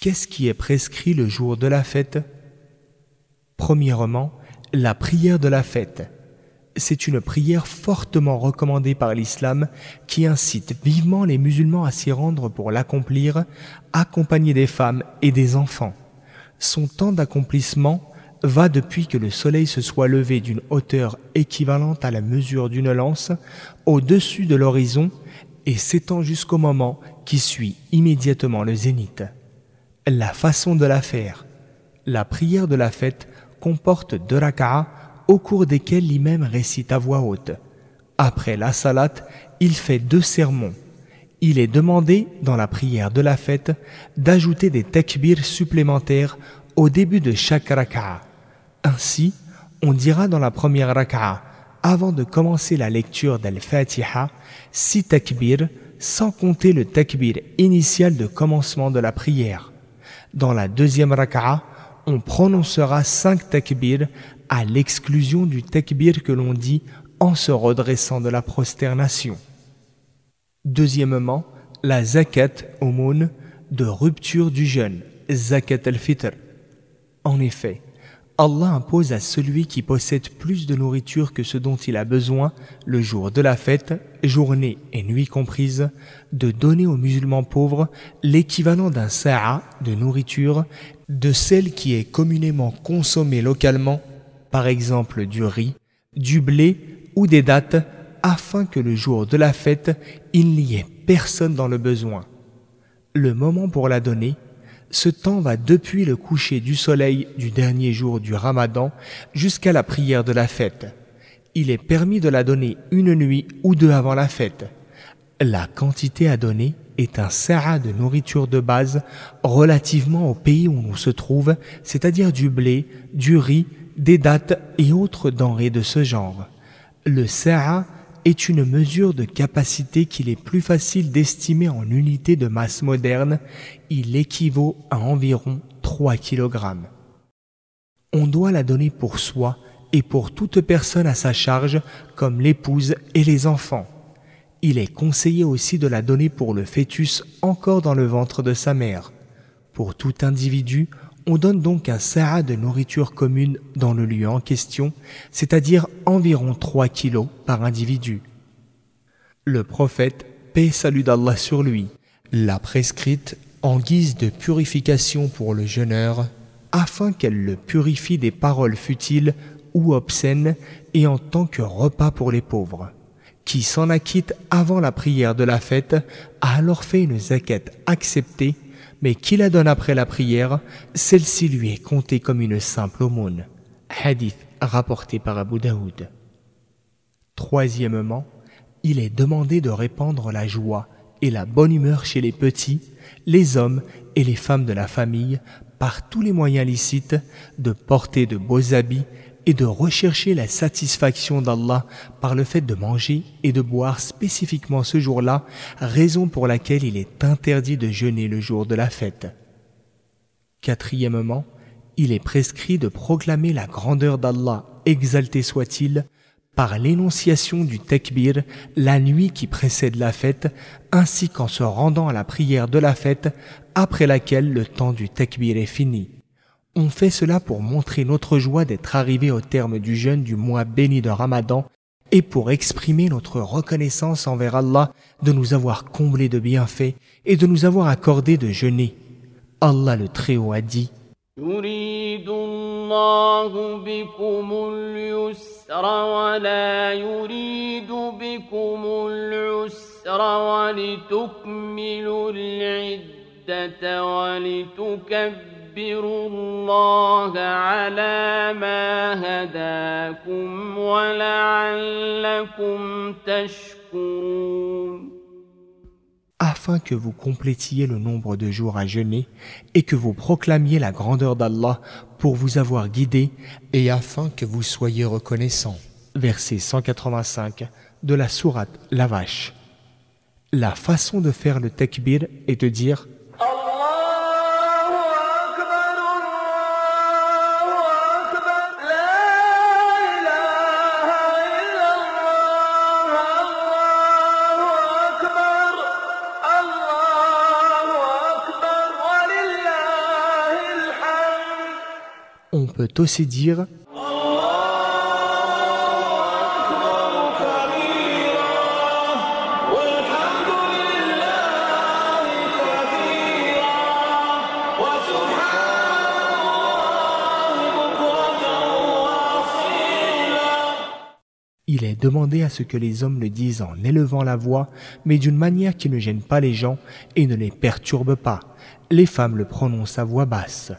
Qu'est-ce qui est prescrit le jour de la fête? Premièrement, la prière de la fête. C'est une prière fortement recommandée par l'islam qui incite vivement les musulmans à s'y rendre pour l'accomplir, accompagnés des femmes et des enfants. Son temps d'accomplissement va depuis que le soleil se soit levé d'une hauteur équivalente à la mesure d'une lance au-dessus de l'horizon et s'étend jusqu'au moment qui suit immédiatement le zénith. La façon de la faire. La prière de la fête comporte deux raka'as au cours desquels l'imam récite à voix haute. Après la salat, il fait deux sermons. Il est demandé, dans la prière de la fête, d'ajouter des takbirs supplémentaires au début de chaque raka'a. Ainsi, on dira dans la première raka'a, avant de commencer la lecture d'Al-Fatiha, six takbirs, sans compter le takbir initial de commencement de la prière. Dans la deuxième raka'a, on prononcera cinq takbirs à l'exclusion du takbir que l'on dit en se redressant de la prosternation. Deuxièmement, la zakat aumône de rupture du jeûne, zakat al-fitr. En effet, Allah impose à celui qui possède plus de nourriture que ce dont il a besoin le jour de la fête, journée et nuit comprises, de donner aux musulmans pauvres l'équivalent d'un sa'a de nourriture de celle qui est communément consommée localement, par exemple du riz, du blé ou des dattes, afin que le jour de la fête, il n'y ait personne dans le besoin. Le moment pour la donner ce temps va depuis le coucher du soleil du dernier jour du ramadan jusqu'à la prière de la fête. Il est permis de la donner une nuit ou deux avant la fête. La quantité à donner est un sa'a de nourriture de base relativement au pays où on se trouve, c'est-à-dire du blé, du riz, des dattes et autres denrées de ce genre. Le sa'a est une mesure de capacité qu'il est plus facile d'estimer en unité de masse moderne. Il équivaut à environ 3 kg. On doit la donner pour soi et pour toute personne à sa charge, comme l'épouse et les enfants. Il est conseillé aussi de la donner pour le fœtus encore dans le ventre de sa mère. Pour tout individu, on donne donc un sa'a de nourriture commune dans le lieu en question, c'est-à-dire environ 3 kilos par individu. Le prophète, paix salut d'Allah sur lui, l'a prescrite en guise de purification pour le jeûneur, afin qu'elle le purifie des paroles futiles ou obscènes et en tant que repas pour les pauvres. Qui s'en acquitte avant la prière de la fête a alors fait une zakat acceptée mais qui la donne après la prière, celle-ci lui est comptée comme une simple aumône. Hadith rapporté par Abu Daoud. Troisièmement, il est demandé de répandre la joie et la bonne humeur chez les petits, les hommes et les femmes de la famille par tous les moyens licites, de porter de beaux habits et de rechercher la satisfaction d'Allah par le fait de manger et de boire spécifiquement ce jour-là, raison pour laquelle il est interdit de jeûner le jour de la fête. Quatrièmement, il est prescrit de proclamer la grandeur d'Allah, exalté soit-il, par l'énonciation du tekbir la nuit qui précède la fête, ainsi qu'en se rendant à la prière de la fête, après laquelle le temps du tekbir est fini. On fait cela pour montrer notre joie d'être arrivé au terme du jeûne du mois béni de Ramadan et pour exprimer notre reconnaissance envers Allah de nous avoir comblés de bienfaits et de nous avoir accordé de jeûner. Allah le Très-Haut a dit afin que vous complétiez le nombre de jours à jeûner et que vous proclamiez la grandeur d'Allah pour vous avoir guidé et afin que vous soyez reconnaissants. Verset 185 de la sourate La Vache. La façon de faire le takbir est de dire peut aussi dire Il est demandé à ce que les hommes le disent en élevant la voix, mais d'une manière qui ne gêne pas les gens et ne les perturbe pas. Les femmes le prononcent à voix basse.